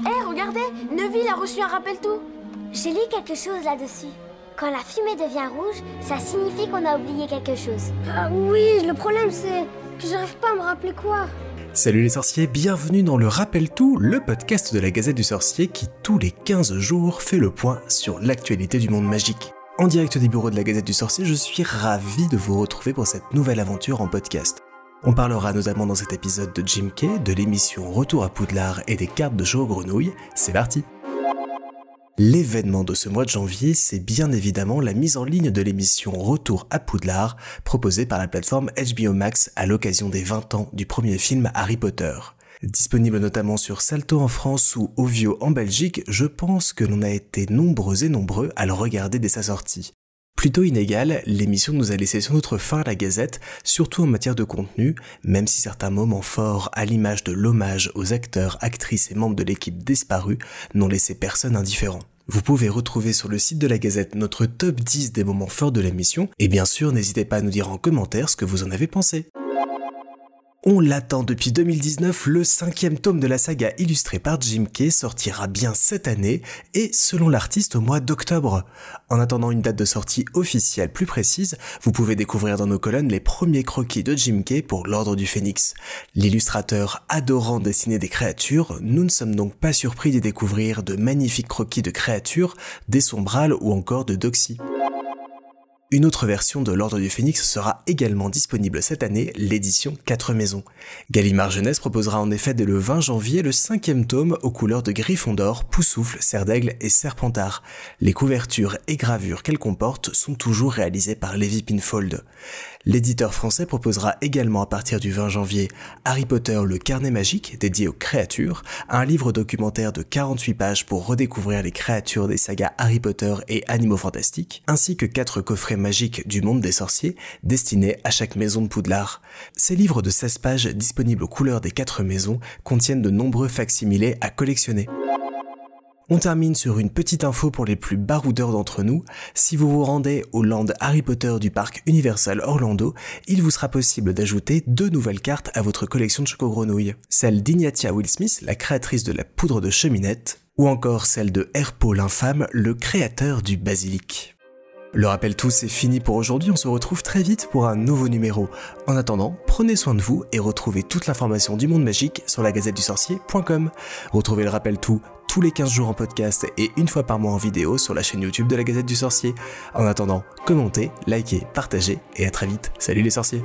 Hé, regardez Neville a reçu un rappel tout J'ai lu quelque chose là-dessus. Quand la fumée devient rouge, ça signifie qu'on a oublié quelque chose. Ah oui, le problème c'est que j'arrive pas à me rappeler quoi. Salut les sorciers, bienvenue dans le Rappel Tout, le podcast de la Gazette du Sorcier qui tous les 15 jours fait le point sur l'actualité du monde magique. En direct des bureaux de la Gazette du Sorcier, je suis ravi de vous retrouver pour cette nouvelle aventure en podcast. On parlera notamment dans cet épisode de Jim Kay, de l'émission Retour à Poudlard et des cartes de jeu aux grenouilles. C'est parti L'événement de ce mois de janvier, c'est bien évidemment la mise en ligne de l'émission Retour à Poudlard, proposée par la plateforme HBO Max à l'occasion des 20 ans du premier film Harry Potter. Disponible notamment sur Salto en France ou Ovio en Belgique, je pense que l'on a été nombreux et nombreux à le regarder dès sa sortie. Plutôt inégale, l'émission nous a laissé sur notre fin à la gazette, surtout en matière de contenu, même si certains moments forts, à l'image de l'hommage aux acteurs, actrices et membres de l'équipe disparus, n'ont laissé personne indifférent. Vous pouvez retrouver sur le site de la Gazette notre top 10 des moments forts de l'émission, et bien sûr n'hésitez pas à nous dire en commentaire ce que vous en avez pensé. On l'attend depuis 2019, le cinquième tome de la saga illustrée par Jim Kay sortira bien cette année et selon l'artiste au mois d'octobre. En attendant une date de sortie officielle plus précise, vous pouvez découvrir dans nos colonnes les premiers croquis de Jim Kay pour l'Ordre du Phénix. L'illustrateur adorant dessiner des créatures, nous ne sommes donc pas surpris d'y découvrir de magnifiques croquis de créatures, des sombrales ou encore de Doxy. Une autre version de l'Ordre du Phénix sera également disponible cette année, l'édition 4 maisons. Gallimard Jeunesse proposera en effet dès le 20 janvier le cinquième tome aux couleurs de Gryffondor, Poussoufle, Serre d'Aigle et Serpentard. Les couvertures et gravures qu'elle comporte sont toujours réalisées par Levi Pinfold. L'éditeur français proposera également à partir du 20 janvier Harry Potter le carnet magique dédié aux créatures, un livre documentaire de 48 pages pour redécouvrir les créatures des sagas Harry Potter et Animaux Fantastiques, ainsi que quatre coffrets magiques du monde des sorciers destinés à chaque maison de Poudlard. Ces livres de 16 pages disponibles aux couleurs des quatre maisons contiennent de nombreux facsimilés à collectionner. On termine sur une petite info pour les plus baroudeurs d'entre nous. Si vous vous rendez au land Harry Potter du parc Universal Orlando, il vous sera possible d'ajouter deux nouvelles cartes à votre collection de choco-grenouilles. Celle d'Ignatia Will Smith, la créatrice de la poudre de cheminette, ou encore celle de Herpo l'infâme, le créateur du basilic. Le rappel tout, c'est fini pour aujourd'hui, on se retrouve très vite pour un nouveau numéro. En attendant, prenez soin de vous et retrouvez toute l'information du monde magique sur la gazette du sorcier.com. Retrouvez le rappel tout tous les 15 jours en podcast et une fois par mois en vidéo sur la chaîne YouTube de la Gazette du Sorcier. En attendant, commentez, likez, partagez et à très vite. Salut les sorciers